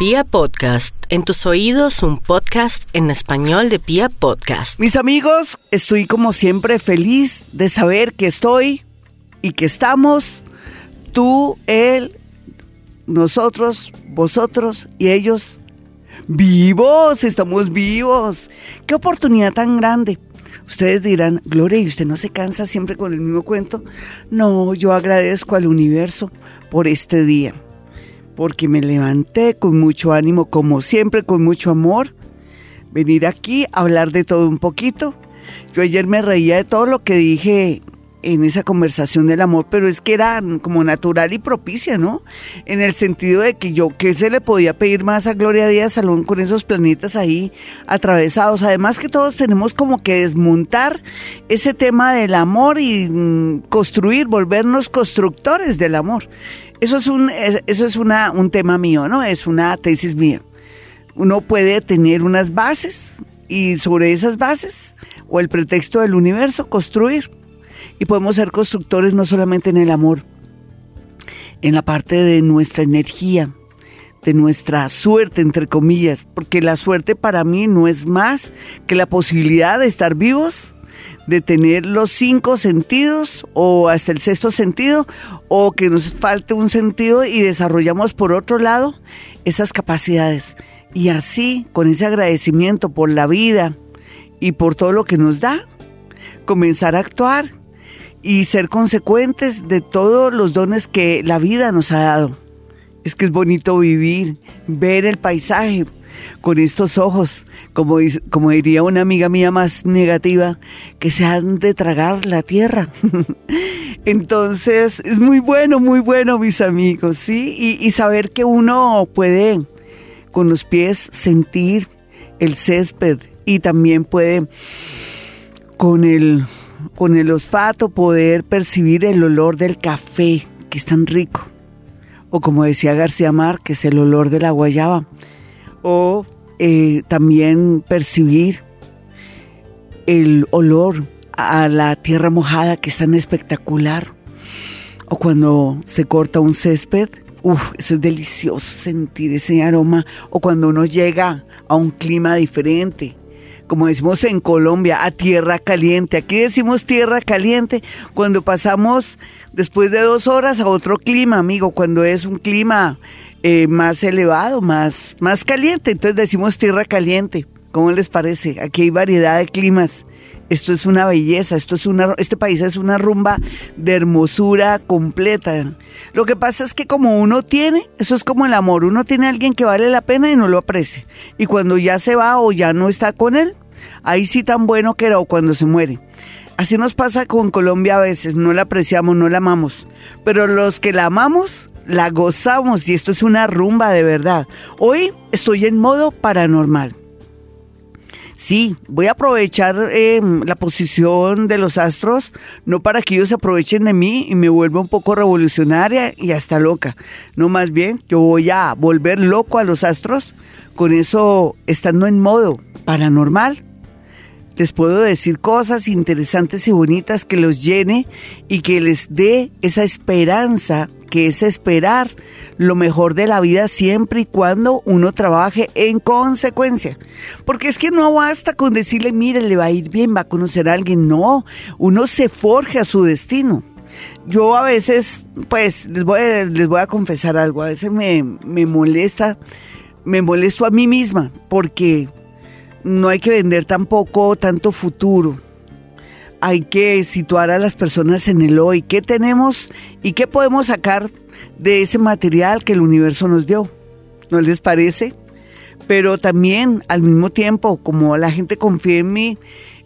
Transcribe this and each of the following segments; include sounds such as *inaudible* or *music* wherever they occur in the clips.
Pia Podcast, en tus oídos un podcast en español de Pia Podcast. Mis amigos, estoy como siempre feliz de saber que estoy y que estamos, tú, él, nosotros, vosotros y ellos, vivos, estamos vivos. Qué oportunidad tan grande. Ustedes dirán, Gloria, ¿y usted no se cansa siempre con el mismo cuento? No, yo agradezco al universo por este día porque me levanté con mucho ánimo, como siempre, con mucho amor, venir aquí a hablar de todo un poquito. Yo ayer me reía de todo lo que dije en esa conversación del amor, pero es que era como natural y propicia, ¿no? En el sentido de que yo, que se le podía pedir más a Gloria Díaz Salón con esos planetas ahí atravesados. Además que todos tenemos como que desmontar ese tema del amor y mm, construir, volvernos constructores del amor. Eso es un, eso es una, un tema mío, ¿no? Es una tesis mía. Uno puede tener unas bases y sobre esas bases o el pretexto del universo construir. Y podemos ser constructores no solamente en el amor, en la parte de nuestra energía, de nuestra suerte, entre comillas, porque la suerte para mí no es más que la posibilidad de estar vivos de tener los cinco sentidos o hasta el sexto sentido o que nos falte un sentido y desarrollamos por otro lado esas capacidades. Y así, con ese agradecimiento por la vida y por todo lo que nos da, comenzar a actuar y ser consecuentes de todos los dones que la vida nos ha dado. Es que es bonito vivir, ver el paisaje, con estos ojos, como, como diría una amiga mía más negativa, que se han de tragar la tierra. *laughs* Entonces, es muy bueno, muy bueno, mis amigos, ¿sí? Y, saber que uno puede con los pies sentir el césped y también puede con el, con el olfato poder percibir el olor del café, que es tan rico. O como decía García Márquez, el olor de la guayaba o eh, también percibir el olor a la tierra mojada que es tan espectacular. O cuando se corta un césped, uff, eso es delicioso sentir ese aroma. O cuando uno llega a un clima diferente, como decimos en Colombia, a tierra caliente. Aquí decimos tierra caliente cuando pasamos después de dos horas a otro clima, amigo, cuando es un clima eh, más elevado, más, más caliente. Entonces decimos tierra caliente. ¿Cómo les parece? Aquí hay variedad de climas. Esto es una belleza, esto es una, este país es una rumba de hermosura completa. Lo que pasa es que como uno tiene, eso es como el amor, uno tiene a alguien que vale la pena y no lo aprecia. Y cuando ya se va o ya no está con él, ahí sí tan bueno que era o cuando se muere. Así nos pasa con Colombia a veces, no la apreciamos, no la amamos. Pero los que la amamos, la gozamos y esto es una rumba de verdad. Hoy estoy en modo paranormal. Sí, voy a aprovechar em, la posición de los astros, no para que ellos aprovechen de mí y me vuelva un poco revolucionaria y hasta loca. No, más bien, yo voy a volver loco a los astros, con eso estando en modo paranormal. Les puedo decir cosas interesantes y bonitas que los llene y que les dé esa esperanza que es esperar lo mejor de la vida siempre y cuando uno trabaje en consecuencia. Porque es que no basta con decirle, mire, le va a ir bien, va a conocer a alguien. No, uno se forja su destino. Yo a veces, pues, les voy a, les voy a confesar algo, a veces me, me molesta, me molesto a mí misma, porque no hay que vender tampoco tanto futuro hay que situar a las personas en el hoy. ¿Qué tenemos y qué podemos sacar de ese material que el universo nos dio? ¿No les parece? Pero también al mismo tiempo, como la gente confía en mí,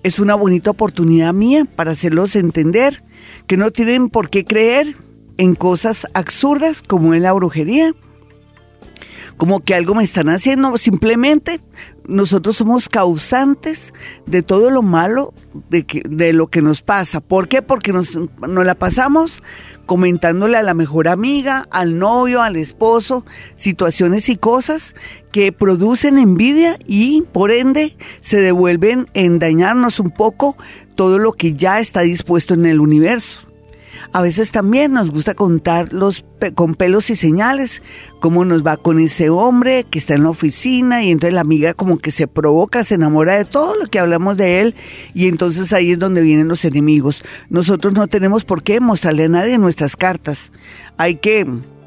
es una bonita oportunidad mía para hacerlos entender que no tienen por qué creer en cosas absurdas como en la brujería, como que algo me están haciendo. Simplemente nosotros somos causantes de todo lo malo de, que, de lo que nos pasa. ¿Por qué? Porque nos, nos la pasamos comentándole a la mejor amiga, al novio, al esposo, situaciones y cosas que producen envidia y por ende se devuelven en dañarnos un poco todo lo que ya está dispuesto en el universo. A veces también nos gusta contar los con pelos y señales cómo nos va con ese hombre que está en la oficina y entonces la amiga como que se provoca, se enamora de todo lo que hablamos de él y entonces ahí es donde vienen los enemigos. Nosotros no tenemos por qué mostrarle a nadie nuestras cartas. Hay que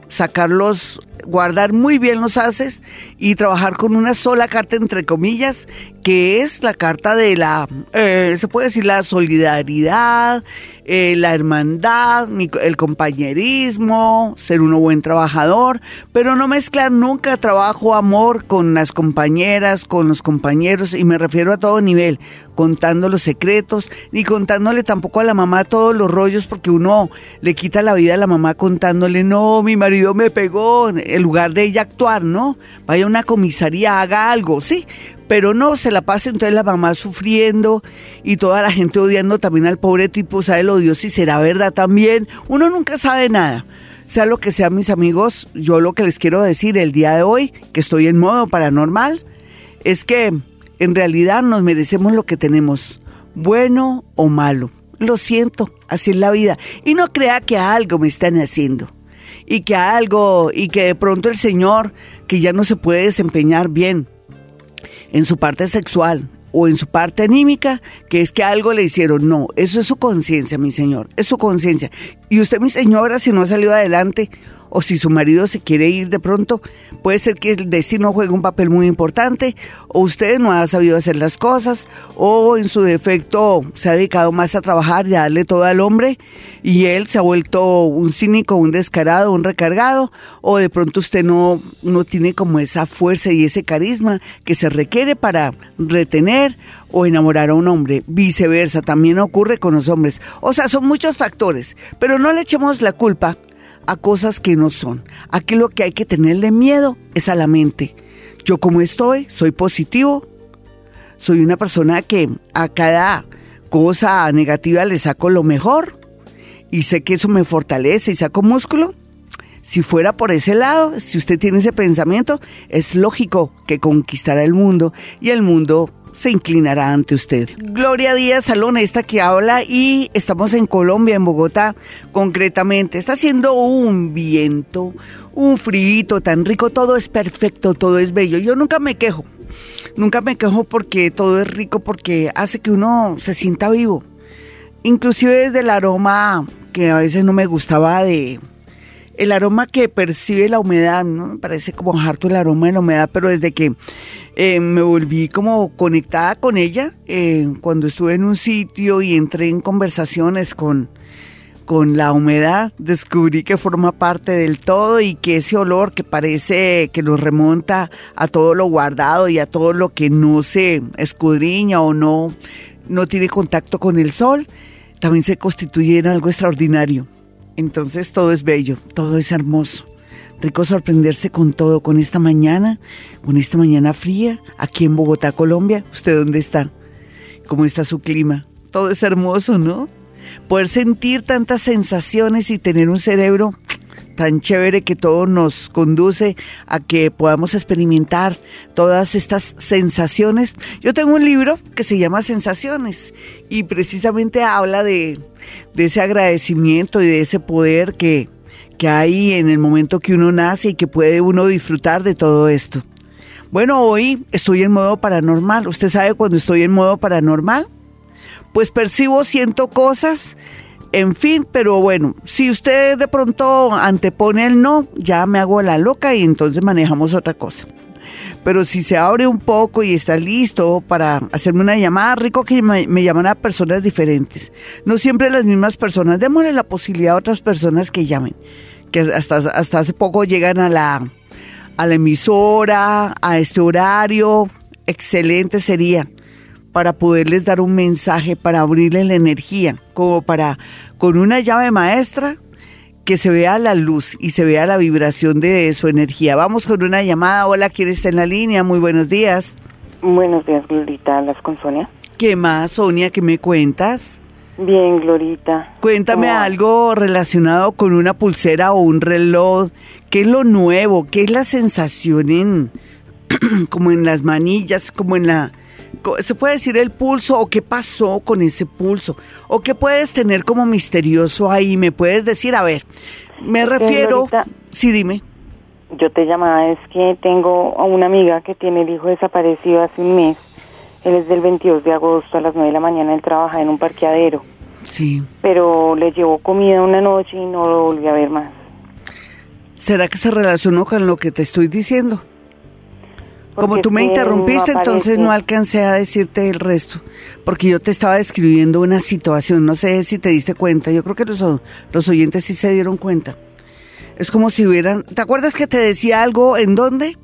sacarlos, guardar muy bien los haces y trabajar con una sola carta entre comillas, que es la carta de la, eh, se puede decir la solidaridad, eh, la hermandad, el compañerismo, ser uno buen trabajador, pero no mezclar nunca trabajo, amor con las compañeras, con los compañeros, y me refiero a todo nivel, contando los secretos, ni contándole tampoco a la mamá todos los rollos, porque uno le quita la vida a la mamá contándole, no, mi marido me pegó, en lugar de ella actuar, ¿no? Vaya a una comisaría, haga algo, sí, pero no se la pase entonces la mamá sufriendo y toda la gente odiando también al pobre tipo, sabe lo Dios si será verdad también, uno nunca sabe nada. Sea lo que sea, mis amigos, yo lo que les quiero decir el día de hoy, que estoy en modo paranormal, es que en realidad nos merecemos lo que tenemos, bueno o malo. Lo siento, así es la vida. Y no crea que algo me están haciendo. Y que algo, y que de pronto el Señor, que ya no se puede desempeñar bien, en su parte sexual o en su parte anímica, que es que algo le hicieron. No, eso es su conciencia, mi señor, es su conciencia. Y usted, mi señora, si no ha salido adelante, o si su marido se quiere ir de pronto, puede ser que el destino juegue un papel muy importante, o usted no ha sabido hacer las cosas, o en su defecto se ha dedicado más a trabajar y a darle todo al hombre, y él se ha vuelto un cínico, un descarado, un recargado, o de pronto usted no, no tiene como esa fuerza y ese carisma que se requiere para retener o enamorar a un hombre. Viceversa, también ocurre con los hombres. O sea, son muchos factores, pero no le echemos la culpa a cosas que no son. Aquí lo que hay que tenerle miedo es a la mente. Yo como estoy, soy positivo, soy una persona que a cada cosa negativa le saco lo mejor y sé que eso me fortalece y saco músculo. Si fuera por ese lado, si usted tiene ese pensamiento, es lógico que conquistará el mundo y el mundo se inclinará ante usted. Gloria Díaz Salón, esta que habla, y estamos en Colombia, en Bogotá, concretamente. Está haciendo un viento, un frío tan rico, todo es perfecto, todo es bello. Yo nunca me quejo, nunca me quejo porque todo es rico, porque hace que uno se sienta vivo. Inclusive desde el aroma que a veces no me gustaba de el aroma que percibe la humedad, ¿no? Me parece como harto el aroma de la humedad, pero desde que eh, me volví como conectada con ella, eh, cuando estuve en un sitio y entré en conversaciones con, con la humedad, descubrí que forma parte del todo y que ese olor que parece que nos remonta a todo lo guardado y a todo lo que no se escudriña o no, no tiene contacto con el sol, también se constituye en algo extraordinario. Entonces todo es bello, todo es hermoso. Rico sorprenderse con todo, con esta mañana, con esta mañana fría, aquí en Bogotá, Colombia. ¿Usted dónde está? ¿Cómo está su clima? Todo es hermoso, ¿no? Poder sentir tantas sensaciones y tener un cerebro tan chévere que todo nos conduce a que podamos experimentar todas estas sensaciones. Yo tengo un libro que se llama Sensaciones y precisamente habla de, ese agradecimiento y de ese poder que, que hay en el momento que uno nace y que puede uno disfrutar de todo esto. Bueno, hoy estoy en modo paranormal. ¿Usted sabe cuando estoy en modo paranormal? Pues percibo, siento cosas en fin, pero bueno, si usted de pronto antepone el no, ya me hago la loca y entonces manejamos otra cosa. Pero si se abre un poco y está listo para hacerme una llamada, rico que me, llaman a personas diferentes. No siempre las mismas personas. Démosle la posibilidad a otras personas que llamen. Que hasta, hasta hace poco llegan a la, a la emisora, a este horario. Excelente sería para poderles dar un mensaje, para abrirle la energía, como para, con una llave maestra, que se vea la luz y se vea la vibración de su energía. Vamos con una llamada. Hola, ¿quién está en la línea? Muy buenos días. Buenos días, Glorita. ¿Las con Sonia? ¿Qué más, Sonia? ¿Qué me cuentas? Bien, Glorita. Cuéntame algo relacionado con una pulsera o un reloj. ¿Qué es lo nuevo? ¿Qué es la sensación en, *clears throat* como en las manillas, como en la ¿Se puede decir el pulso o qué pasó con ese pulso? ¿O qué puedes tener como misterioso ahí? ¿Me puedes decir? A ver, me que, refiero... Glorita, Sí, dime. Yo te llamaba, es que tengo a una amiga que tiene el hijo desaparecido hace un mes. Él es del 22 de agosto a las 9 de la mañana, él trabaja en un parqueadero. Sí. Pero le llevó comida una noche y no lo volví a ver más. ¿Será que se relacionó con lo que te estoy diciendo? Como tú me interrumpiste, no entonces no alcancé a decirte el resto, porque yo te estaba describiendo una situación, no sé si te diste cuenta, yo creo que los, los oyentes sí se dieron cuenta. Es como si hubieran... ¿Te acuerdas que te decía algo en dónde?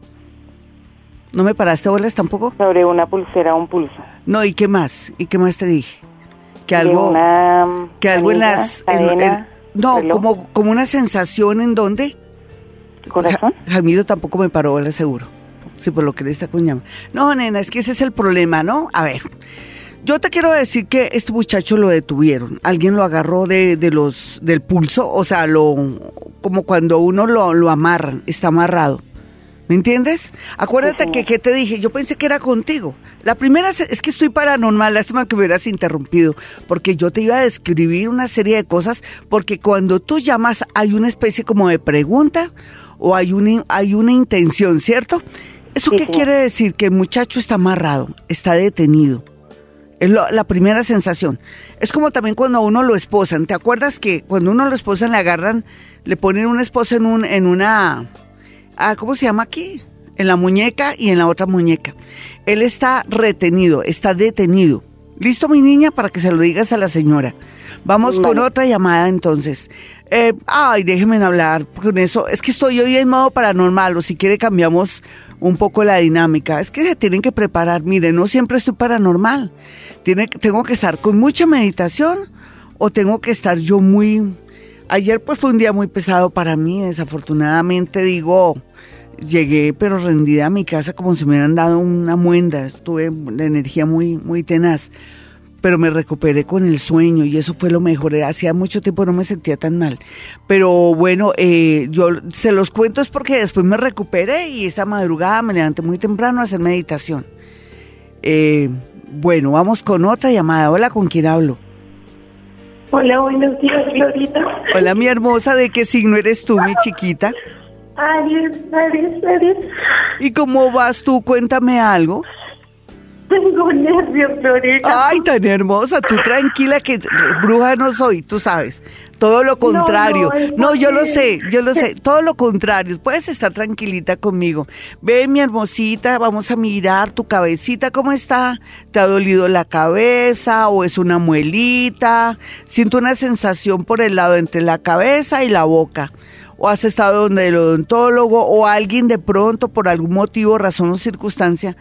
¿No me paraste bolas tampoco? Sobre una pulsera, un pulso. No, ¿y qué más? ¿Y qué más te dije? Que algo... una que algo en las... en- en- cadena, no, reloj, como, como una sensación en dónde? corazón. Ja- Jaimito tampoco me paró, le seguro. Sí, por lo que le está cuñando. No, nena, es que ese es el problema, ¿no? A ver, yo te quiero decir que este muchacho lo detuvieron. Alguien lo agarró de, de los, del pulso, o sea, lo, como cuando uno lo, lo amarran, está amarrado. ¿Me entiendes? Acuérdate que, que te dije, yo pensé que era contigo. La primera es, que estoy paranormal, lástima que me hubieras interrumpido, porque yo te iba a describir una serie de cosas, porque cuando tú llamas hay una especie como de pregunta o hay una, hay una intención, ¿cierto? ¿Eso Sí, qué señor. quiere decir? Que el muchacho está amarrado, está detenido. Es lo- la primera sensación. Es como también cuando a uno lo esposan. ¿Te acuerdas que cuando uno lo esposan le agarran, le ponen una esposa en, un, en una... Ah, ¿Cómo se llama aquí? En la muñeca y en la otra muñeca. Él está retenido, está detenido. ¿Listo, mi niña? Para que se lo digas a la señora. Vamos con otra llamada entonces. Eh, ay, déjenme hablar con eso. Es que estoy hoy en modo paranormal o si quiere cambiamos un poco la dinámica. Es que se tienen que preparar. Mire, no siempre estoy paranormal. Tiene, tengo que estar con mucha meditación o tengo que estar yo muy... Ayer pues fue un día muy pesado para mí. Desafortunadamente digo, llegué pero rendida a mi casa como si me hubieran dado una muenda. Tuve la energía muy, muy tenaz pero me recuperé con el sueño y eso fue lo mejor. Hacía mucho tiempo no me sentía tan mal. Pero bueno, eh, yo se los cuento es porque después me recuperé y esta madrugada me levanté muy temprano a hacer meditación. Eh, bueno, vamos con otra llamada. Hola, ¿con quién hablo? Hola, buenos días, Glorita. Hola, mi hermosa, ¿de qué signo eres tú, mi chiquita? Aries, Aries, Aries. ¿Y cómo vas tú? Cuéntame algo. Tengo nervios, Glorita. Ay, tan hermosa, tú tranquila que bruja no soy, tú sabes. Todo lo contrario. no, No, yo lo sé, yo lo sé, *laughs* todo lo contrario. Puedes estar tranquilita conmigo. Ve, mi hermosita, vamos a mirar tu cabecita, ¿cómo está? ¿Te ha dolido la cabeza o es una muelita? Siento una sensación por el lado entre la cabeza y la boca. O has estado donde el odontólogo o alguien de pronto por algún motivo, razón o circunstancia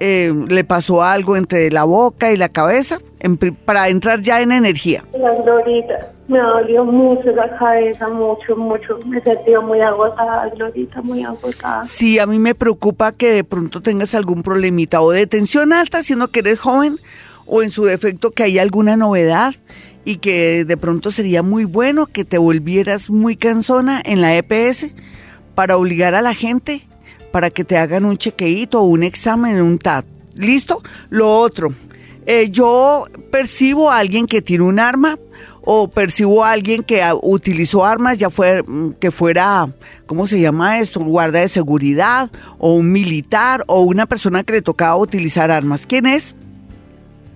eh, le pasó algo entre la boca y la cabeza en para entrar ya en energía. La Glorita, me dolió mucho la cabeza, mucho, mucho. Me sentido muy agotada, Glorita, muy agotada. Sí, a mí me preocupa que de pronto tengas algún problemita o de tensión alta, siendo que eres joven, o en su defecto que hay alguna novedad y que de pronto sería muy bueno que te volvieras muy cansona en la EPS para obligar a la gente para que te hagan un chequeíto un examen, un TAT. ¿Listo? Lo otro, eh, yo percibo a alguien que tiene un arma o percibo a alguien que ah, utilizó armas, ya fue mm, que fuera, ¿cómo se llama esto? Un guarda de seguridad o un militar o una persona que le tocaba utilizar armas. ¿Quién es?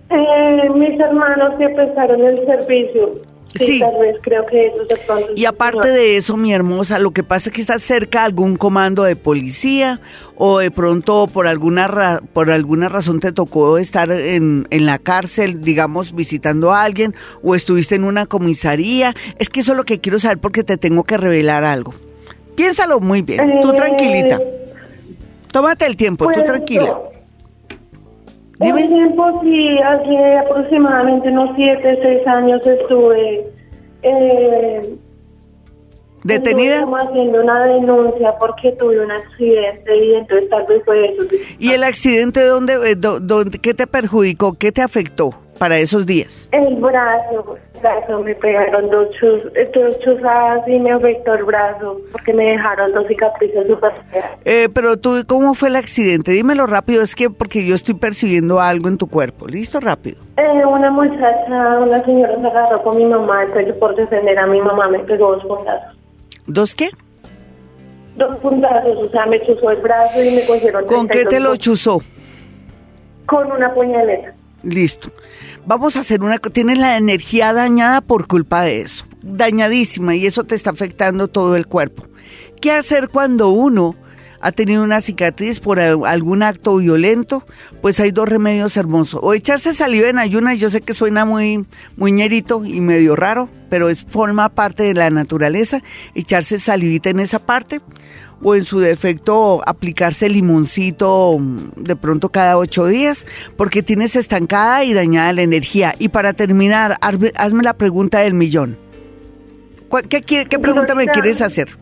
Eh, mis hermanos que prestaron el servicio. Sí, tal vez creo que ellos de pronto. Y aparte de eso, mi hermosa, lo que pasa es que estás cerca de algún comando de policía o de pronto por alguna ra- por alguna razón te tocó estar en, en la cárcel, digamos, visitando a alguien o estuviste en una comisaría. Es que eso es lo que quiero saber porque te tengo que revelar algo. Piénsalo muy bien, tú Eh, tranquilita. Tómate el tiempo, tú pues, tranquila. Un Dime. tiempo, sí, hace aproximadamente unos 7, 6 años estuve eh, ¿Detenida? estuve haciendo una denuncia porque tuve un accidente y entonces tal vez fue eso. ¿Y el accidente dónde, eh, dó- dónde, qué te perjudicó, qué te afectó para esos días? El brazo, brazo, me pegaron dos, chus, dos chuzadas y me afectó el brazo porque me dejaron dos cicatrices súper. Eh, pero tú, ¿cómo fue el accidente? Dímelo rápido, es que porque yo estoy percibiendo algo en tu cuerpo. ¿Listo? Rápido. Eh, una muchacha, una señora se agarró con mi mamá, entonces por defender a mi mamá me pegó dos puntazos. ¿Dos qué? Dos puntazos, o sea, me chuzó el brazo y me cogieron... ¿Con qué te lo chuzó? Con una puñaleta. Listo. Vamos a hacer una... Tienes la energía dañada por culpa de eso. Dañadísima y eso te está afectando todo el cuerpo. ¿Qué hacer cuando uno ha tenido una cicatriz por al- algún acto violento? Pues hay dos remedios hermosos. O echarse saliva en ayunas, yo sé que suena muy, muy ñerito y medio raro, pero es forma parte de la naturaleza. Echarse salivita en esa parte o en su defecto aplicarse limoncito mm, de pronto cada ocho días, porque tienes estancada y dañada la energía. Y para terminar, hazme, la pregunta del millón. ¿Cuál- ¿Qué, qué pregunta me quieres hacer?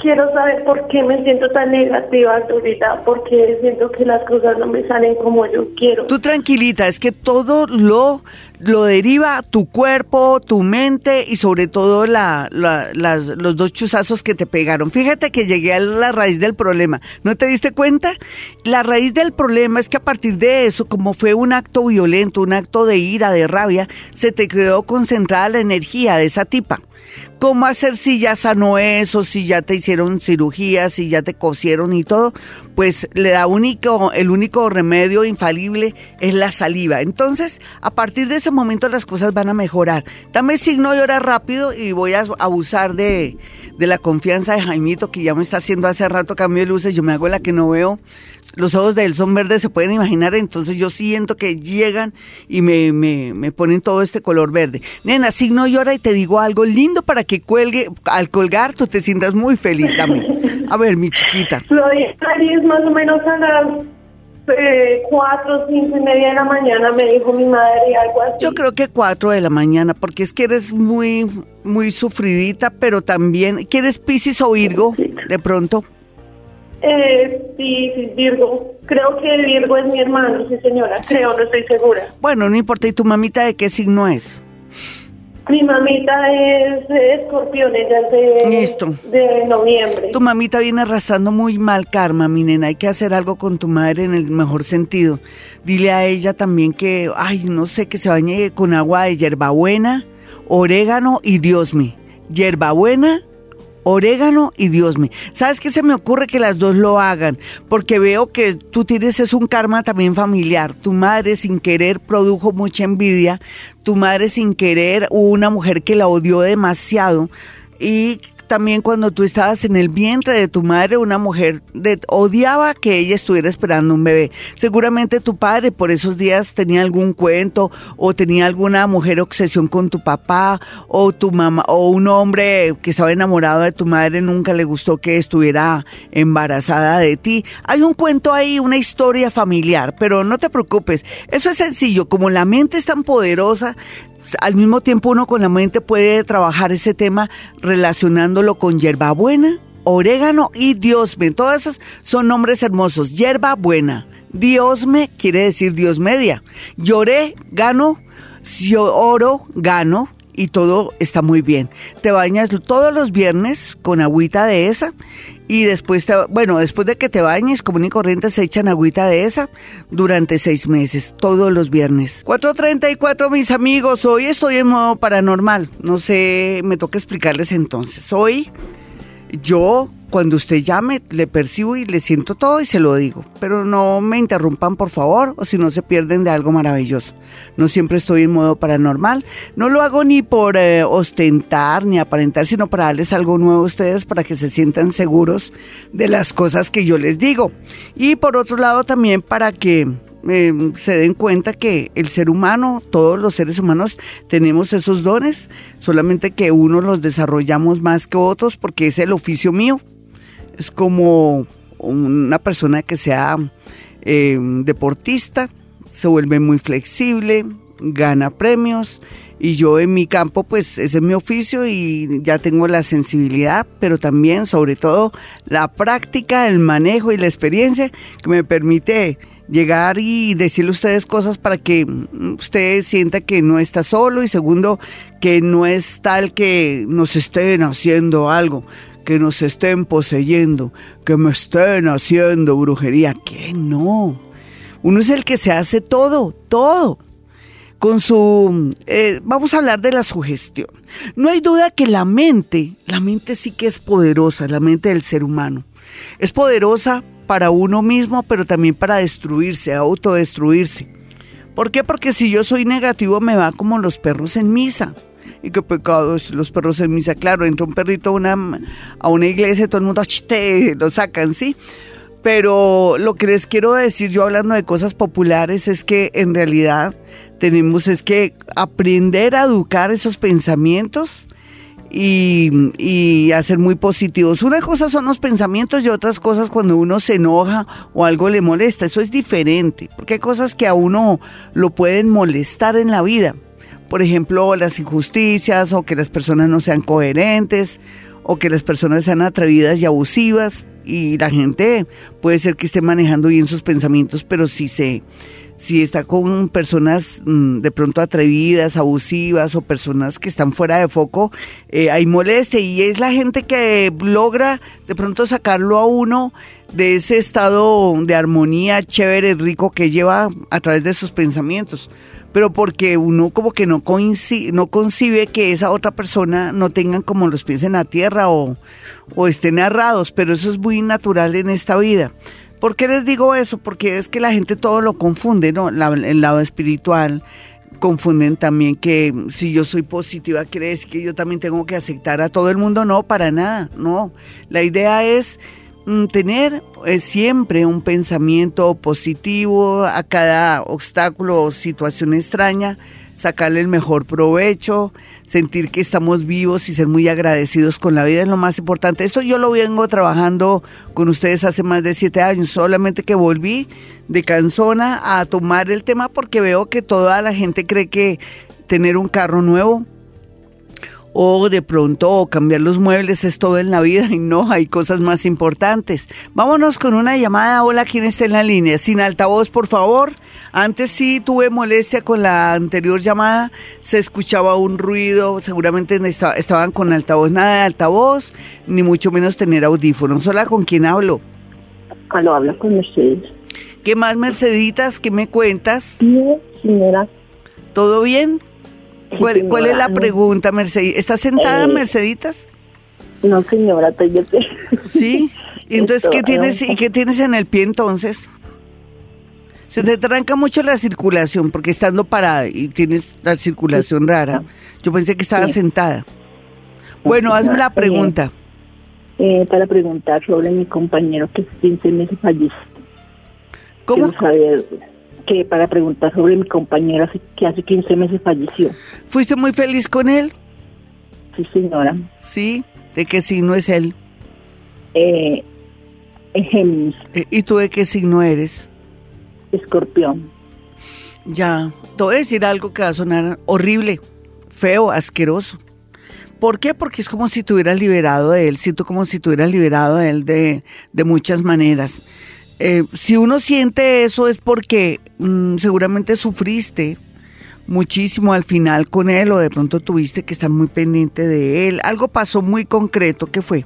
Quiero saber por qué me siento tan negativa ahorita, porque siento que las cosas no me salen como yo quiero. Tú tranquilita, es que todo lo, lo deriva tu cuerpo, tu mente y sobre todo la, los dos chuzazos que te pegaron. Fíjate que llegué a la raíz del problema. ¿No te diste cuenta? La raíz del problema es que a partir de eso, como fue un acto violento, un acto de ira, de rabia, se te quedó concentrada la energía de esa tipa. ¿Cómo hacer si ya sanó eso, si ya te hicieron cirugía, si ya te cosieron y todo? Pues le da único, el único remedio infalible es la saliva. Entonces, a partir de ese momento las cosas van a mejorar. Dame signo de hora rápido y voy a abusar de, de la confianza de Jaimito, que ya me está haciendo hace rato cambio de luces, yo me hago la que no veo. Los ojos de él son verdes, se pueden imaginar, entonces yo siento que llegan y me, me, me ponen todo este color verde. Nena, signo y hora y te digo algo lindo para que cuelgue, al colgar tú te sientas muy feliz también. A ver, mi chiquita. Lo de Aries más o menos a las eh, cuatro, cinco y media de la mañana me dijo mi madre algo así. Yo creo que cuatro de la mañana, porque es que eres muy, muy sufridita, pero también, ¿quieres Piscis o Virgo? De pronto. Eh, sí, sí, Virgo. Creo que Virgo es mi hermano, sí señora. Creo, no estoy segura. Bueno, no importa. ¿Y tu mamita de qué signo es? Mi mamita es de escorpión, ella es de, noviembre. Tu mamita viene arrastrando muy mal karma, mi nena. Hay que hacer algo con tu madre en el mejor sentido. Dile a ella también que, ay, no sé, que se bañe con agua de hierbabuena, orégano y diosme. Hierbabuena, orégano y diosme. ¿Sabes qué se me ocurre que las dos lo hagan? Porque veo que tú tienes es un karma también familiar. Tu madre sin querer produjo mucha envidia. Tu madre sin querer hubo una mujer que la odió demasiado. Y también cuando tú estabas en el vientre de tu madre, una mujer de- odiaba que ella estuviera esperando un bebé. Seguramente tu padre por esos días tenía algún cuento o tenía alguna mujer obsesión con tu papá o tu mamá o un hombre que estaba enamorado de tu madre nunca le gustó que estuviera embarazada de ti. Hay un cuento ahí, una historia familiar, pero no te preocupes. Eso es sencillo, como la mente es tan poderosa, al mismo tiempo uno con la mente puede trabajar ese tema relacionándolo con hierbabuena, orégano y diosme. Todas esas son nombres hermosos. Hierbabuena. Diosme quiere decir Dios media. Lloré, gano, si oro, gano y todo está muy bien. Te bañas todos los viernes con agüita de esa y después, te, bueno, después de que te bañes, común y corriente se echan agüita de esa durante seis meses, todos los viernes. 4.34 mis amigos, hoy estoy en modo paranormal, no sé, me toca explicarles entonces. Hoy yo, cuando usted llame, le percibo y le siento todo y se lo digo. Pero no me interrumpan, por favor, o si no se pierden de algo maravilloso. No siempre estoy en modo paranormal. No lo hago ni por eh, ostentar ni aparentar, sino para darles algo nuevo a ustedes para que se sientan seguros de las cosas que yo les digo. Y por otro lado, también para que eh, se den cuenta que el ser humano, todos los seres humanos tenemos esos dones, solamente que unos los desarrollamos más que otros porque es el oficio mío. Es como una persona que sea eh, deportista, se vuelve muy flexible, gana premios y yo en mi campo pues ese es mi oficio y ya tengo la sensibilidad, pero también sobre todo la práctica, el manejo y la experiencia que me permite llegar y decirle a ustedes cosas para que usted sienta que no está solo y segundo, que no es tal que nos estén haciendo algo, que nos estén poseyendo, que me estén haciendo brujería, que no. Uno es el que se hace todo, todo con su... Eh, vamos a hablar de la sugestión. No hay duda que la mente, la mente sí que es poderosa, la mente del ser humano. Es poderosa para uno mismo, pero también para destruirse, autodestruirse. ¿Por qué? Porque si yo soy negativo me va como los perros en misa. Y qué pecado es los perros en misa. Claro, entra un perrito a una, a una iglesia todo el mundo te, lo sacan, ¿sí? Pero lo que les quiero decir yo hablando de cosas populares es que en realidad tenemos es que aprender a educar esos pensamientos y, y, hacer muy positivos. Una cosa son los pensamientos y otras cosas cuando uno se enoja o algo le molesta. Eso es diferente, porque hay cosas que a uno lo pueden molestar en la vida. Por ejemplo, las injusticias o que las personas no sean coherentes o que las personas sean atrevidas y abusivas. Y la gente puede ser que esté manejando bien sus pensamientos, pero si se si está con personas mm, de pronto atrevidas, abusivas o personas que están fuera de foco, eh, hay molestia y es la gente que logra de pronto sacarlo a uno de ese estado de armonía chévere, rico que lleva a través de sus pensamientos. Pero porque uno como que no, no concibe que esa otra persona no tengan como los pies en la tierra o, o estén errados, pero eso es muy natural en esta vida. ¿Por qué les digo eso? Porque es que la gente todo lo confunde, ¿no? el lado espiritual, confunden también que si yo soy positiva decir que yo también tengo que aceptar a todo el mundo. No, para nada, no. La idea es mm, tener eh, siempre un pensamiento positivo a cada obstáculo o situación extraña, sacarle el mejor provecho, sentir que estamos vivos y ser muy agradecidos con la vida es lo más importante. Esto yo lo vengo trabajando con ustedes hace más de siete años, solamente que volví de Canzona a tomar el tema porque veo que toda la gente cree que tener un carro nuevo o de pronto cambiar los muebles es todo en la vida y no, hay cosas más importantes. Vámonos con una llamada. Hola, ¿quién está en la línea? Sin altavoz, por favor. Antes sí tuve molestia con la anterior llamada, se escuchaba un ruido, seguramente estaban con altavoz, nada de altavoz, ni mucho menos tener audífonos. Hola, ¿con quién hablo? Hola, hablo con Mercedes. ¿Qué más, Merceditas? ¿Qué me cuentas? No, señora. ¿Todo bien? ¿Cuál, es la pregunta, Mercedes? ¿Estás sentada, eh, Merceditas? No, señora, estoy yo. Sí. ¿Y *laughs* entonces qué tienes y qué tienes en el pie entonces? Se te tranca mucho la circulación porque estando parada y tienes la circulación rara. Yo pensé que estaba sentada. Bueno, hazme la pregunta. Eh, para preguntar sobre mi compañero que hace 15 meses falleció. ¿Cómo? Que para preguntar sobre mi compañero que hace 15 meses falleció. ¿Fuiste muy feliz con él? Sí, señora. ¿Sí? ¿De qué signo es él? Eh, Géminis. Eh, ¿Y tú de qué signo eres? Escorpión. Ya, te voy a decir algo que va a sonar horrible, feo, asqueroso. ¿Por qué? Porque es como si te hubieras liberado de él, siento como si te hubieras liberado de él de, de muchas maneras. Eh, si uno siente eso es porque mm, seguramente sufriste muchísimo al final con él o de pronto tuviste que estar muy pendiente de él. Algo pasó muy concreto, ¿qué fue?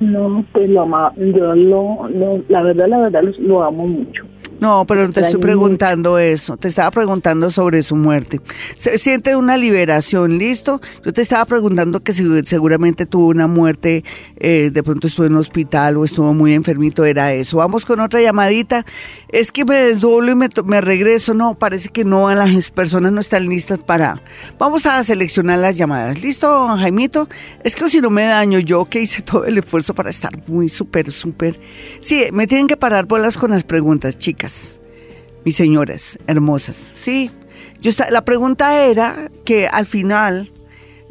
No, pues lo yo lo, la verdad, la verdad lo amo mucho. No, pero no te estoy preguntando eso. Te estaba preguntando sobre su muerte. Se siente una liberación, ¿listo? Yo te estaba preguntando que seguramente tuvo una muerte, eh, de pronto estuvo en un hospital o estuvo muy enfermito, era eso. Vamos con otra llamadita. Es que me desdoblo y me, me regreso. No, parece que no, las personas no están listas para... Vamos a seleccionar las llamadas. ¿Listo, Jaimito? Es que si no me daño yo, que hice todo el esfuerzo para estar muy súper, súper... Sí, me tienen que parar bolas con las preguntas, chicas mis señoras hermosas. Sí, yo está, la pregunta era que al final,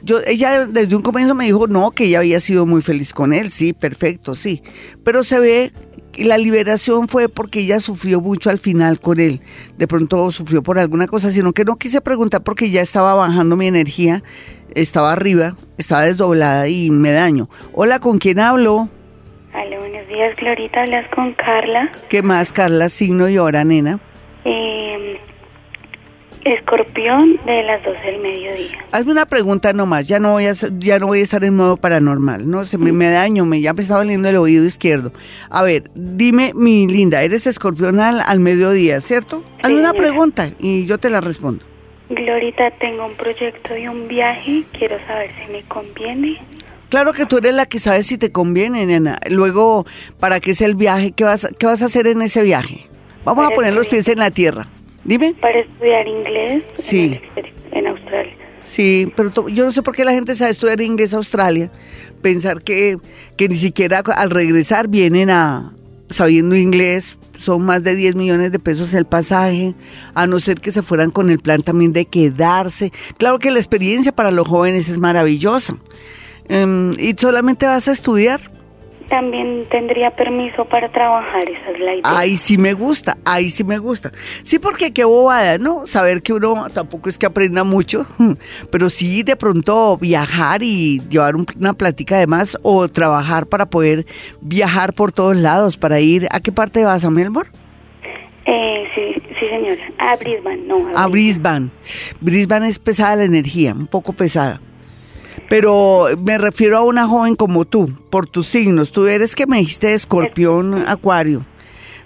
yo, ella desde un comienzo me dijo no, que ella había sido muy feliz con él, sí, perfecto, sí. Pero se ve que la liberación fue porque ella sufrió mucho al final con él. De pronto sufrió por alguna cosa, sino que no quise preguntar porque ya estaba bajando mi energía, estaba arriba, estaba desdoblada y me daño. Hola, ¿con quién hablo? Días, Glorita. Hablas con Carla. ¿Qué más, Carla? Signo y hora, nena. Eh, escorpión de las 12 del mediodía. Hazme una pregunta nomás, ya no voy a, ya no voy a estar en modo paranormal, ¿no? Se me, me daño, me, ya me está doliendo el oído izquierdo. A ver, dime, mi linda, eres escorpión al, al mediodía, ¿cierto? Hazme una señora. pregunta y yo te la respondo. Glorita, tengo un proyecto de un viaje. Quiero saber si me conviene. Claro que tú eres la que sabe si te conviene, nena. Luego, ¿para qué es el viaje? ¿Qué vas, qué vas a hacer en ese viaje? Vamos a poner los pies en la tierra. Dime. Para estudiar inglés Sí. en, Australia. Sí, pero yo no sé por qué la gente sabe estudiar inglés a Australia. Pensar que, que ni siquiera al regresar vienen a sabiendo inglés. Son más de 10 millones de pesos el pasaje, a no ser que se fueran con el plan también de quedarse. Claro que la experiencia para los jóvenes es maravillosa. Em, ¿Y solamente vas a estudiar? También tendría permiso para trabajar, esa es la idea. Ahí sí me gusta, ahí sí me gusta. Sí, porque qué bobada, ¿no? Saber que uno tampoco es que aprenda mucho, *laughs* pero sí de pronto viajar y llevar un- una plática de más o trabajar para poder viajar por todos lados, para ir. ¿A qué parte vas, a Melbourne? Eh, sí, sí, señora. A Brisbane, no. A Brisbane. Brisbane es pesada la energía, un poco pesada. Pero me refiero a una joven como tú, por tus signos. Tú eres que me dijiste escorpión, acuario.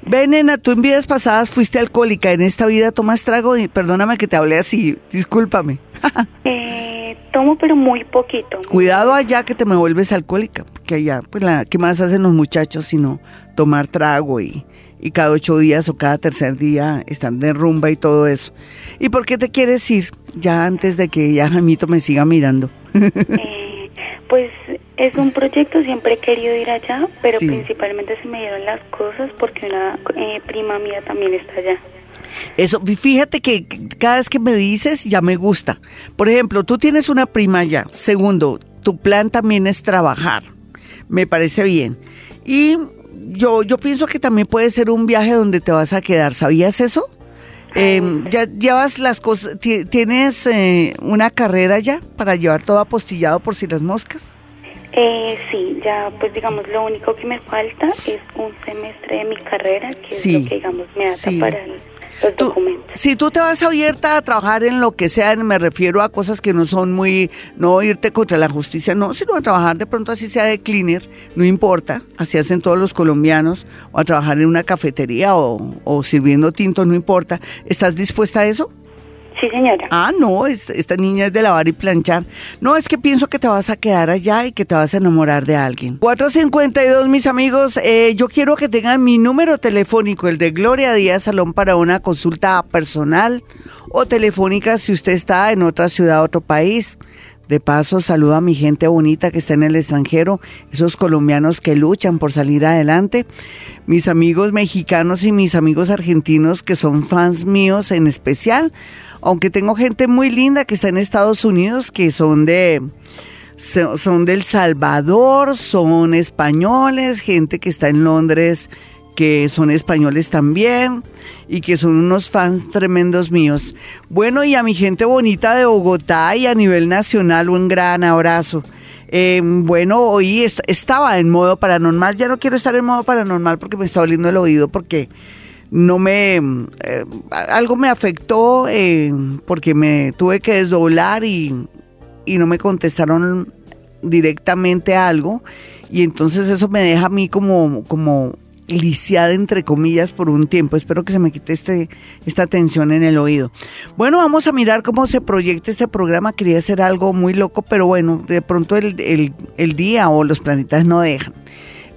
Ven, nena, tú en vidas pasadas fuiste alcohólica. En esta vida tomas trago. y- Perdóname que te hablé así. Discúlpame. *laughs* Eh, tomo, pero muy poquito. Cuidado allá que te me vuelves alcohólica. Porque allá, pues, la, ¿qué más hacen los muchachos sino tomar trago y, y cada ocho días o cada tercer día están de rumba y todo eso? ¿Y por qué te quieres ir? Ya antes de que ya Jamito me siga mirando. *laughs* Eh, pues es un proyecto, siempre he querido ir allá, pero Sí. principalmente se me dieron las cosas porque una eh, prima mía también está allá. Eso, fíjate que cada vez que me dices ya me gusta. Por ejemplo, tú tienes una prima ya. Segundo, tu plan también es trabajar. Me parece bien. Y yo, yo pienso que también puede ser un viaje donde te vas a quedar. ¿Sabías eso? Eh, ya llevas las cosas, ti- tienes eh, una carrera ya para llevar todo apostillado por si las moscas. Eh, sí, ya pues digamos lo único que me falta es un semestre de mi carrera, que Sí, es lo que digamos me ata sí. para el- los Tú- documentos. si tú te vas abierta a trabajar en lo que sea, me refiero a cosas que no son muy, no irte contra la justicia, no, sino a trabajar de pronto así sea de cleaner, no importa, así hacen todos los colombianos, o a trabajar en una cafetería o, o sirviendo tintos, no importa. ¿Estás dispuesta a eso? Sí, señora. Ah, no, es- esta niña es de lavar y planchar. No, es que pienso que te vas a quedar allá y que te vas a enamorar de alguien. 452, mis amigos, eh, yo quiero que tengan mi número telefónico, el de Gloria Díaz Salón, para una consulta personal o telefónica si usted está en otra ciudad, otro país. De paso, saludo a mi gente bonita que está en el extranjero, esos colombianos que luchan por salir adelante, mis amigos mexicanos y mis amigos argentinos que son fans míos en especial, aunque tengo gente muy linda que está en Estados Unidos, que son de so- son del Salvador, son españoles, gente que está en Londres que son españoles también y que son unos fans tremendos míos. Bueno, y a mi gente bonita de Bogotá y a nivel nacional, un gran abrazo. Eh, bueno, hoy est- estaba en modo paranormal, ya no quiero estar en modo paranormal porque me está doliendo el oído porque no me eh, algo me afectó eh, porque me tuve que desdoblar y, y no me contestaron directamente algo y entonces eso me deja a mí como como lisiada entre comillas por un tiempo. Espero que se me quite este, esta tensión en el oído. Bueno, vamos a mirar cómo se proyecta este programa. Quería hacer algo muy loco, pero bueno, de pronto el, el- el día o los planetas no dejan.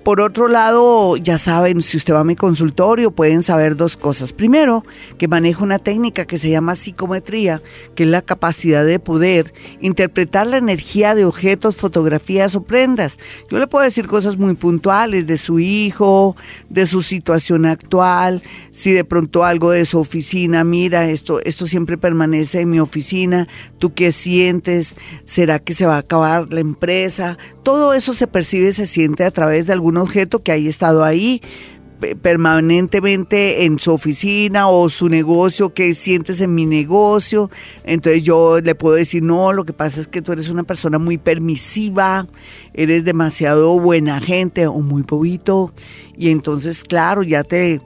Por otro lado, ya saben, si usted va a mi consultorio, pueden saber dos cosas. Primero, que manejo una técnica que se llama psicometría, que es la capacidad de poder interpretar la energía de objetos, fotografías o prendas. Yo le puedo decir cosas muy puntuales de su hijo, de su situación actual, si de pronto algo de su oficina, mira, esto, esto siempre permanece en mi oficina, tú qué sientes, será que se va a acabar la empresa, todo eso se percibe, se siente a través de algún objeto que haya estado ahí pe- permanentemente en su oficina o su negocio, ¿qué sientes en mi negocio? Entonces yo le puedo decir, no, lo que pasa es que tú eres una persona muy permisiva, eres demasiado buena gente o muy bobito. Y entonces, claro, ya te,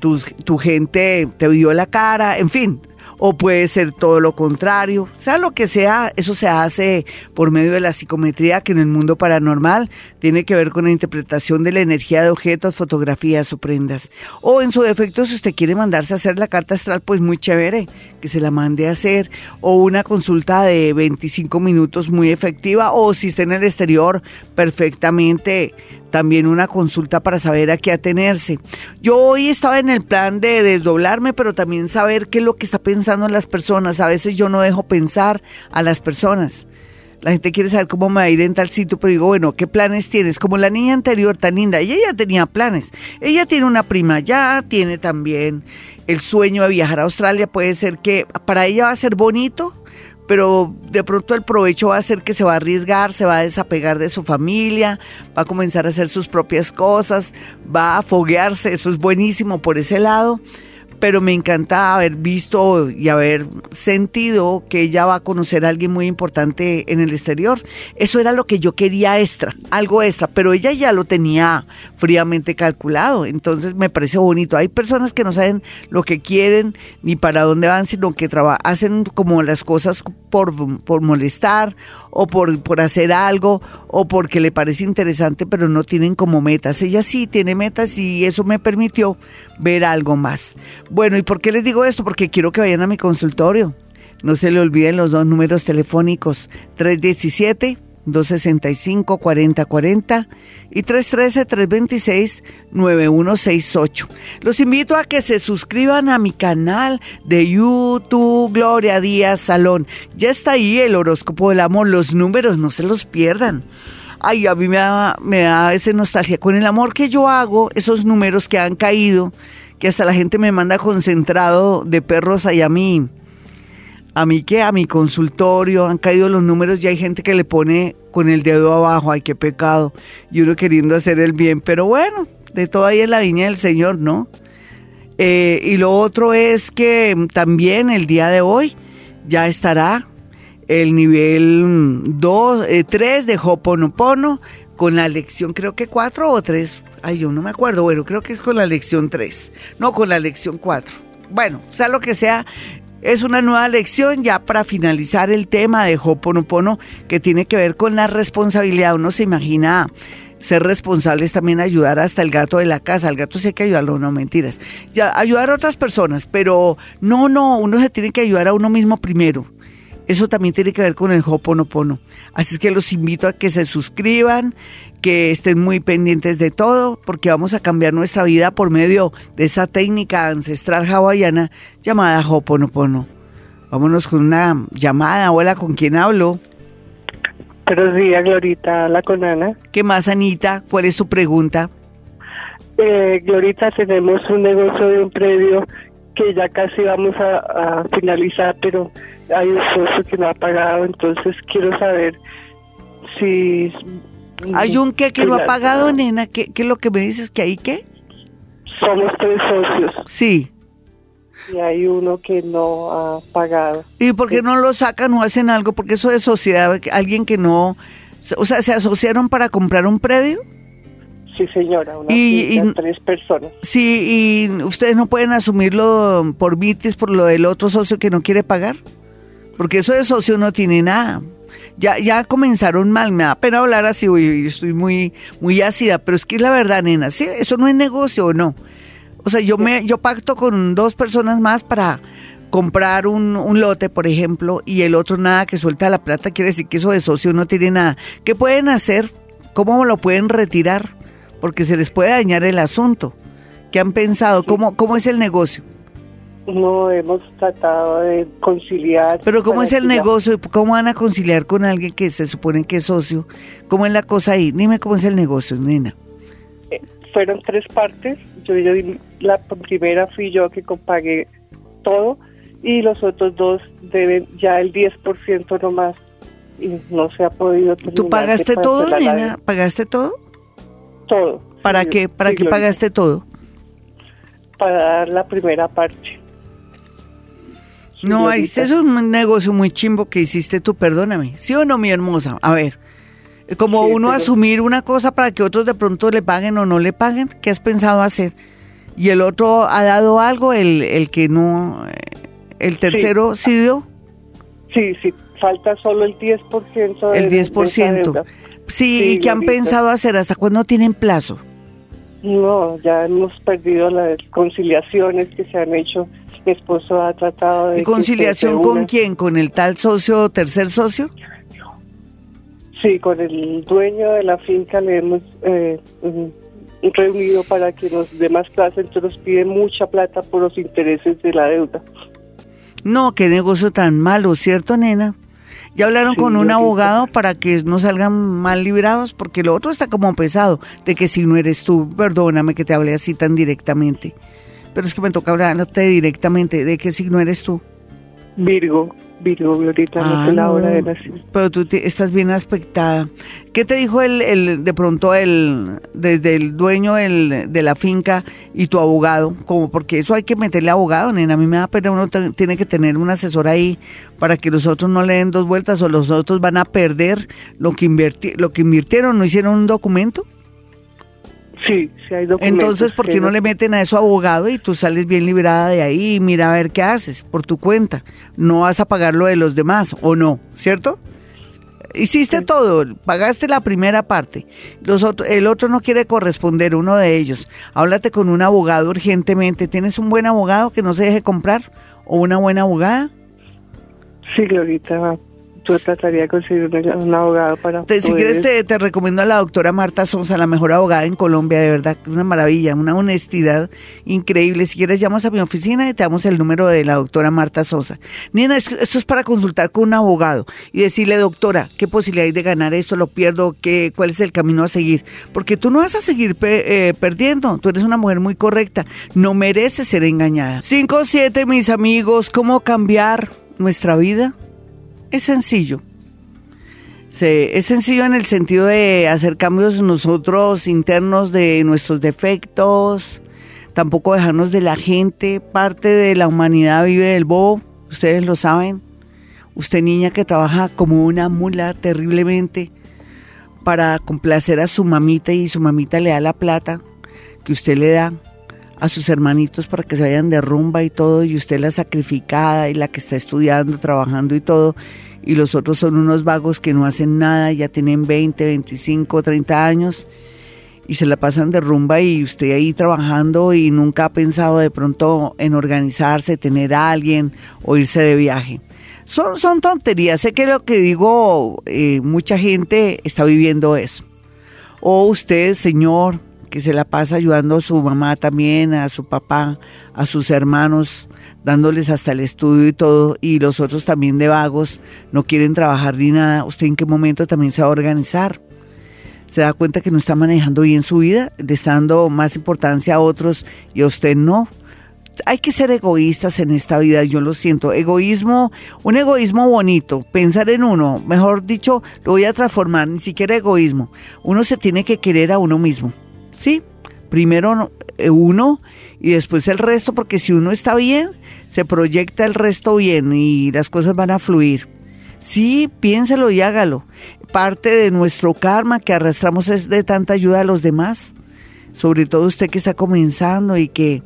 tu, tu gente te vio la cara, en fin. O puede ser todo lo contrario, sea lo que sea, eso se hace por medio de la psicometría que en el mundo paranormal tiene que ver con la interpretación de la energía de objetos, fotografías o prendas. O en su defecto, si usted quiere mandarse a hacer la carta astral, pues muy chévere, que se la mande a hacer. O una consulta de 25 minutos muy efectiva. O si está en el exterior, perfectamente también una consulta para saber a qué atenerse. Yo hoy estaba en el plan de desdoblarme, pero también saber qué es lo que está pensando en las personas. A veces yo no dejo pensar a las personas. La gente quiere saber cómo me va a ir en tal sitio, pero digo, bueno, ¿qué planes tienes? Como la niña anterior tan linda, ella ya tenía planes. Ella tiene una prima ya, tiene también el sueño de viajar a Australia. Puede ser que para ella va a ser bonito, pero de pronto el provecho va a ser que se va a arriesgar, se va a desapegar de su familia, va a comenzar a hacer sus propias cosas, va a foguearse, eso es buenísimo por ese lado, pero me encanta haber visto y haber sentido que ella va a conocer a alguien muy importante en el exterior. Eso era lo que yo quería extra, algo extra, pero ella ya lo tenía fríamente calculado, entonces me parece bonito. Hay personas que no saben lo que quieren ni para dónde van, sino que hacen como las cosas por, por molestar o por, por hacer algo o porque le parece interesante, pero no tienen como metas. Ella sí tiene metas y eso me permitió ver algo más. Bueno, ¿y por qué les digo esto? Porque quiero que vayan a mi consultorio. No se le olviden los dos números telefónicos, 317 265-4040 y 313-326-9168. Los invito a que se suscriban a mi canal de YouTube Gloria Díaz Salón. Ya está ahí el horóscopo del amor, los números, no se los pierdan. Ay, a mí me da, me da esa nostalgia. Con el amor que yo hago, esos números que han caído, que hasta la gente me manda concentrado de perros ahí a mí a mí que a mi consultorio han caído los números y hay gente que le pone con el dedo abajo, ay, qué pecado, y uno queriendo hacer el bien, pero bueno, de todo ahí es la viña del Señor, ¿no? Eh, y lo otro es que también el día de hoy ya estará el nivel 2, 3 de Hoponopono con la lección, creo que 4 o 3, ay, yo no me acuerdo, bueno, creo que es con la lección 3, no con la lección 4. Bueno, sea lo que sea, es una nueva lección ya para finalizar el tema de Hoponopono que tiene que ver con la responsabilidad. Uno se imagina ser responsables también ayudar hasta el gato de la casa. Al gato sí hay que ayudarlo, no mentiras. Ya, ayudar a otras personas, pero no, no, uno se tiene que ayudar a uno mismo primero. Eso también tiene que ver con el Hoponopono. Así es que los invito a que se suscriban, que estén muy pendientes de todo, porque vamos a cambiar nuestra vida por medio de esa técnica ancestral hawaiana llamada Hoponopono. Vámonos con una llamada. Hola, ¿con quién hablo? Buenos días, Glorita. Habla con Ana. ¿Qué más, Anita? ¿Cuál es tu pregunta? Eh, Glorita, tenemos un negocio de un predio que ya casi vamos a, a finalizar, pero hay un socio que no ha pagado, entonces quiero saber si... ¿Hay un qué que no ha pagado, nena? ¿Qué, qué es lo que me dices? ¿Que hay qué? Somos tres socios Sí. y hay uno que no ha pagado. ¿Y por qué no lo sacan o hacen algo? Porque eso de sociedad, alguien que no... O sea, ¿se asociaron para comprar un predio? Sí, señora, una Y- y- tres personas. Sí, y ustedes no pueden asumirlo por mitis, por lo del otro socio que no quiere pagar. Porque eso de socio no tiene nada. Ya, ya comenzaron mal, me da pena hablar así, uy, estoy muy, muy ácida, pero es que es la verdad, nena, ¿sí? Eso no es negocio o no. O sea, yo me, yo pacto con dos personas más para comprar un, un lote, por ejemplo, y el otro nada que suelta la plata, quiere decir que eso de socio no tiene nada. ¿Qué pueden hacer? ¿Cómo lo pueden retirar? Porque se les puede dañar el asunto. ¿Qué han pensado? ¿Cómo, cómo es el negocio? No hemos tratado de conciliar. Pero ¿cómo es el negocio? ¿Cómo van a conciliar con alguien que se supone que es socio? ¿Cómo es la cosa ahí? Dime cómo es el negocio, nena. Eh, fueron tres partes. Yo, la primera fui yo que pagué todo y los otros dos deben ya el 10% nomás y no se ha podido ¿Tú terminar pagaste todo, nena? ¿Pagaste todo? Todo. ¿Para Sí, qué? ¿Para sí, qué pagaste todo? para dar la primera parte. No, ahí es un negocio muy chimbo que hiciste tú, perdóname. ¿Sí o no, mi hermosa? A ver, como Sí, uno pero- asumir una cosa para que otros de pronto le paguen o no le paguen, ¿qué has pensado hacer? Y el otro ha dado algo, el, el que no, eh, el tercero sí, dio, Sí, sí, falta solo el 10% de el de esa 10%. deuda. Sí, Sí, ¿y qué han pensado hacer? ¿Hasta cuándo tienen plazo? No, ya hemos perdido las conciliaciones que se han hecho. Mi esposo ha tratado de... ¿Y que conciliación con quién? ¿Con el tal socio o tercer socio? Sí, con el dueño de la finca le hemos eh, reunido para que nos dé más plaza, entonces nos pide mucha plata por los intereses de la deuda. No, qué negocio tan malo, ¿cierto, nena? Ya hablaron Sí, con un abogado para que no salgan mal librados, porque lo otro está como pesado, de que si no eres tú, perdóname que te hable así tan directamente. Pero es que me toca hablarte directamente, de que si no eres tú. Virgo, Virgo, Glorita, no Ah, sé la hora no. de nacimiento. Pero tú te- estás bien aspectada. ¿Qué te dijo el, el de pronto el desde el dueño el, de la finca y tu abogado? Como porque eso hay que meterle abogado, nena. A mí me da pena, uno te- tiene que tener un asesor ahí para que los otros no le den dos vueltas o los otros van a perder lo que inverti lo que invirtieron, no hicieron un documento. Sí, sí hay documentos. Entonces, ¿por qué no le meten a eso abogado y tú sales bien librada de ahí y mira a ver qué haces por tu cuenta? No vas a pagar lo de los demás, ¿o no? ¿Cierto? Hiciste todo, pagaste la primera parte. Los otro- el otro no quiere corresponder, uno de ellos. Háblate con un abogado urgentemente. ¿Tienes un buen abogado que no se deje comprar? ¿O una buena abogada? Sí, Glorita, yo trataría de conseguir un, un abogado para Te- si quieres, te, te recomiendo a la doctora Marta Sosa, la mejor abogada en Colombia, de verdad, una maravilla, una honestidad increíble. Si quieres, llamas a mi oficina y te damos el número de la doctora Marta Sosa. Nena, es- esto es para consultar con un abogado y decirle, doctora, ¿qué posibilidad hay de ganar esto? ¿Lo pierdo? ¿Qué, ¿Cuál es el camino a seguir? Porque tú no vas a seguir pe- eh, perdiendo. Tú eres una mujer muy correcta. No mereces ser engañada. 5-7, mis amigos, ¿cómo cambiar nuestra vida? Es sencillo. Se- es sencillo en el sentido de hacer cambios nosotros internos de nuestros defectos, tampoco dejarnos de la gente. Parte de la humanidad vive del bobo, ustedes lo saben. Usted niña que trabaja como una mula terriblemente para complacer a su mamita y su mamita le da la plata que usted le da a sus hermanitos para que se vayan de rumba y todo, y usted la sacrificada y la que está estudiando, trabajando y todo, y los otros son unos vagos que no hacen nada, ya tienen 20, 25, 30 años, y se la pasan de rumba y usted ahí trabajando y nunca ha pensado de pronto en organizarse, tener a alguien o irse de viaje. Son, son tonterías, sé que lo que digo, eh, mucha gente está viviendo eso. O usted, señor, que se la pasa ayudando a su mamá también, a su papá, a sus hermanos, dándoles hasta el estudio y todo, y los otros también de vagos, no quieren trabajar ni nada. ¿Usted en qué momento también se va a organizar? Se da cuenta que no está manejando bien su vida, le está dando más importancia a otros y a usted no. Hay que ser egoístas en esta vida, yo lo siento. Egoísmo, un egoísmo bonito, pensar en uno, mejor dicho, lo voy a transformar, ni siquiera egoísmo. Uno se tiene que querer a uno mismo. ¿Sí? Primero eh, uno y después el resto, porque si uno está bien, se proyecta el resto bien y las cosas van a fluir. Sí, piénselo y hágalo. Parte de nuestro karma que arrastramos es de tanta ayuda a los demás, sobre todo usted que está comenzando y que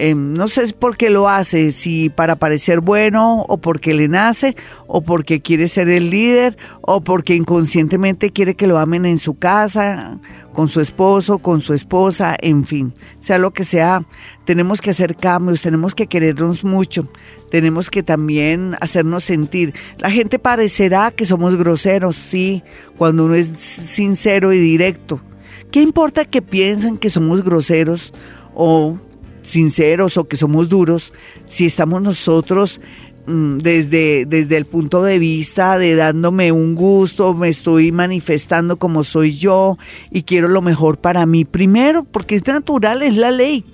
eh, no sé por qué lo hace, si para parecer bueno o porque le nace o porque quiere ser el líder o porque inconscientemente quiere que lo amen en su casa, con su esposo, con su esposa, en fin, sea lo que sea, tenemos que hacer cambios, tenemos que querernos mucho, tenemos que también hacernos sentir. La gente parecerá que somos groseros, sí, cuando uno es sincero y directo. ¿Qué importa que piensen que somos groseros o sinceros o que somos duros si estamos nosotros mm, desde, desde el punto de vista de dándome un gusto, me estoy manifestando como soy yo y quiero lo mejor para mí primero, porque es natural, es la ley.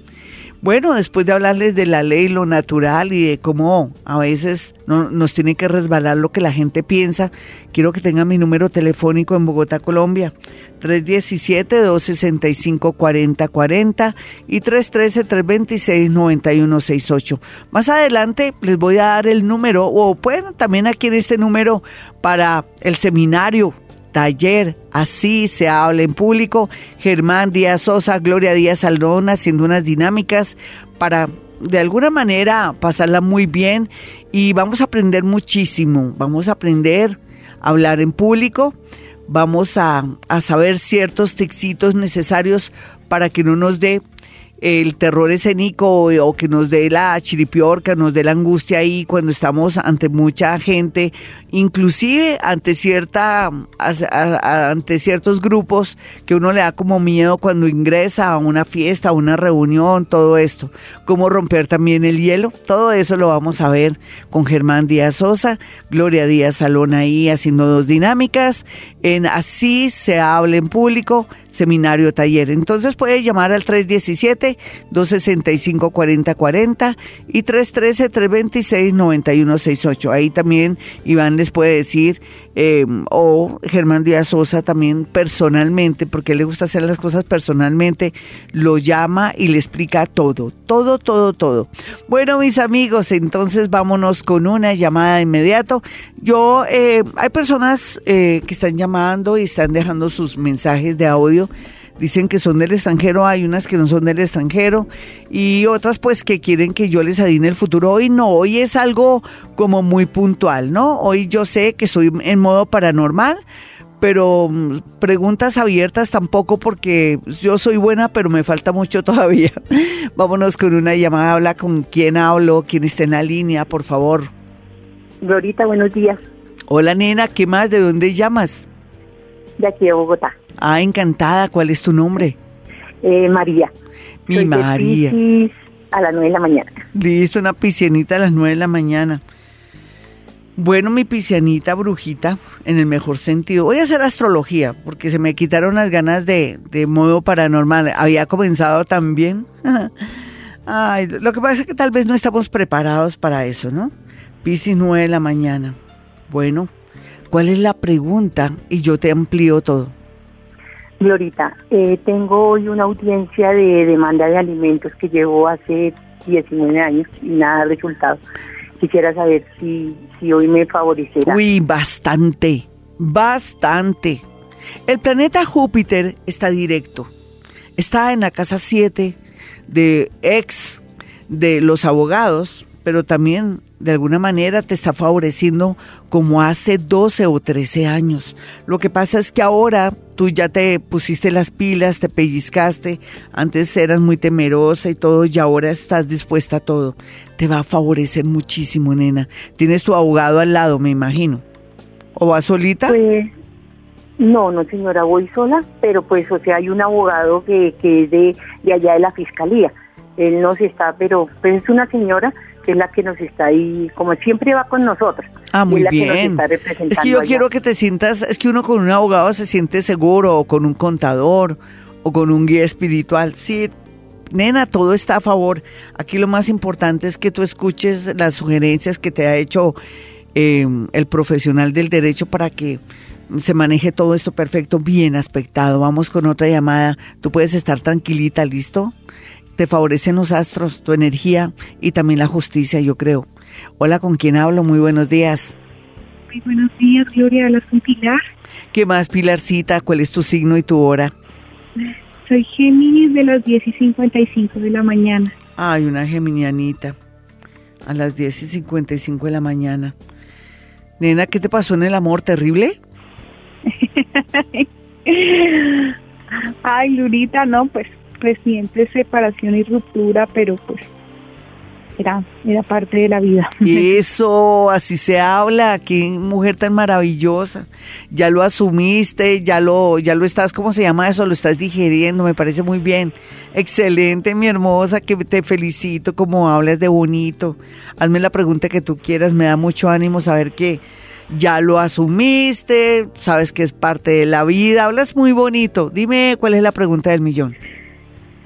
Bueno, después de hablarles de la ley, lo natural y de cómo a veces no, nos tiene que resbalar lo que la gente piensa, quiero que tengan mi número telefónico en Bogotá, Colombia, 317-265-4040 y 313-326-9168. Más adelante les voy a dar el número, o pueden también aquí en este número para el seminario taller, así se habla en público. Germán Díaz Sosa, Gloria Díaz Aldón haciendo unas dinámicas para de alguna manera pasarla muy bien y vamos a aprender muchísimo. Vamos a aprender a hablar en público, vamos a, a saber ciertos texitos necesarios para que no nos dé el terror escénico o que nos dé la chiripiorca, nos dé la angustia ahí cuando estamos ante mucha gente, inclusive ante cierta ante ciertos grupos que uno le da como miedo cuando ingresa a una fiesta, a una reunión, todo esto, cómo romper también el hielo, todo eso lo vamos a ver con Germán Díaz Sosa, Gloria Díaz Salón ahí haciendo dos dinámicas, en Así se habla en público, seminario taller. Entonces puede llamar al 317-265-4040 y 313-326-9168. Ahí también Iván les puede decir, eh, o Germán Díaz Sosa también personalmente, porque le gusta hacer las cosas personalmente, lo llama y le explica todo, todo, todo, todo. Bueno, mis amigos, entonces vámonos con una llamada de inmediato. Yo, eh, hay personas eh, que están llamando y están dejando sus mensajes de audio dicen que son del extranjero, hay unas que no son del extranjero y otras pues que quieren que yo les adine el futuro. Hoy no, hoy es algo como muy puntual, ¿no? Hoy yo sé que estoy en modo paranormal, pero mm, preguntas abiertas tampoco porque yo soy buena, pero me falta mucho *laughs* todavía. Vámonos con una llamada, habla con quién hablo, quién está en la línea, por favor. Glorita, buenos días. Hola nena, ¿qué más? ¿De dónde llamas? De aquí de Bogotá. Ah, encantada. ¿Cuál es tu nombre? Eh, María. Mi María. a las nueve de la mañana. Listo, una piscianita a las nueve de la mañana. Bueno, mi piscianita brujita, en el mejor sentido. Voy a hacer astrología, porque se me quitaron las ganas de, de modo paranormal. Había comenzado también. *laughs* Ay, lo que pasa es que tal vez no estamos preparados para eso, ¿no? Piscis nueve de la mañana. Bueno, ¿cuál es la pregunta? Y yo te amplío todo. Glorita, eh, tengo hoy una audiencia de demanda de alimentos que llevo hace 19 años y nada de resultado. Quisiera saber si, si hoy me favorecerá. Uy, bastante, bastante. El planeta Júpiter está directo. Está en la casa 7 de ex de los abogados, pero también de alguna manera te está favoreciendo como hace 12 o 13 años. Lo que pasa es que ahora tú ya te pusiste las pilas, te pellizcaste, antes eras muy temerosa y todo, y ahora estás dispuesta a todo. Te va a favorecer muchísimo, nena. Tienes tu abogado al lado, me imagino. ¿O vas solita? Pues, no, no señora, voy sola, pero pues, o sea, hay un abogado que, que es de, de allá de la fiscalía. Él nos está, pero pues es una señora que es la que nos está ahí, como siempre va con nosotros. Ah, muy es bien. es que yo quiero que te sientas, es que uno con un abogado se siente seguro, o con un contador, o con un guía espiritual. Sí, nena, todo está a favor. Aquí lo más importante es que tú escuches las sugerencias que te ha hecho em, el profesional del derecho para que se maneje todo esto perfecto, bien aspectado. Vamos con otra llamada. Tú puedes estar tranquilita, ¿listo? Te favorecen los astros, tu energía y también la justicia, yo creo. Hola, ¿con quién hablo? Muy buenos días. Muy buenos días, Gloria. ¿Hablas con Pilar? ¿Qué más, Pilarcita? ¿Cuál es tu signo y tu hora? Soy Géminis de las 10 y 55 de la mañana. Ay, una geminianita. A las 10 y 55 de la mañana. Nena, ¿qué te pasó en el amor? ¿Terrible? *laughs* Ay, Lurita, no, pues reciente separación y ruptura, pero pues era, era parte de la vida. *laughs* Eso, así se habla, qué mujer tan maravillosa. Ya lo asumiste, ya lo, ya lo estás, ¿cómo se llama eso? Lo estás digeriendo, me parece muy bien. Excelente, mi hermosa, que te felicito, como hablas de bonito. Hazme la pregunta que tú quieras, me da mucho ánimo saber que ya lo asumiste, sabes que es parte de la vida, hablas muy bonito. Dime cuál es la pregunta del millón.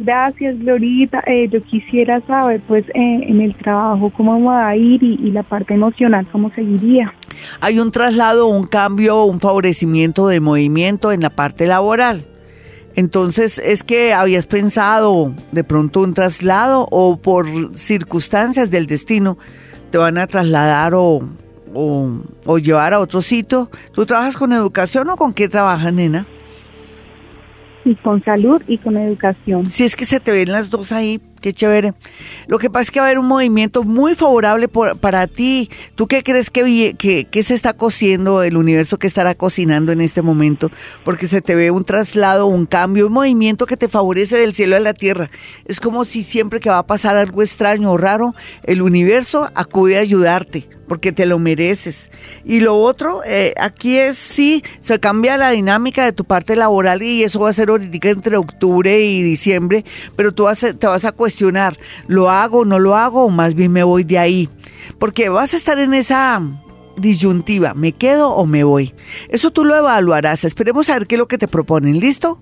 Gracias, Glorita. Eh, yo quisiera saber, pues, eh, en el trabajo, cómo va a ir y, la parte emocional, cómo seguiría. Hay un traslado, un cambio, un favorecimiento de movimiento en la parte laboral. Entonces, ¿es que habías pensado de pronto un traslado o por circunstancias del destino te van a trasladar o, o, o llevar a otro sitio? ¿Tú trabajas con educación o con qué trabajas, nena? Y con salud y con educación. Si es que se te ven las dos ahí, qué chévere. Lo que pasa es que va a haber un movimiento muy favorable para ti. ¿Tú qué crees que, se está cociendo, el universo que estará cocinando en este momento? Porque se te ve un traslado, un cambio, un movimiento que te favorece del cielo a la tierra. Es como si siempre que va a pasar algo extraño o raro, el universo acude a ayudarte porque te lo mereces. Y lo otro, eh, aquí es sí, se cambia la dinámica de tu parte laboral y eso va a ser ahorita entre octubre y diciembre, pero tú vas te vas a cuestionar, ¿lo hago, no lo hago o más bien me voy de ahí? Porque vas a estar en esa disyuntiva, ¿me quedo o me voy? Eso tú lo evaluarás, esperemos a ver qué es lo que te proponen, ¿listo?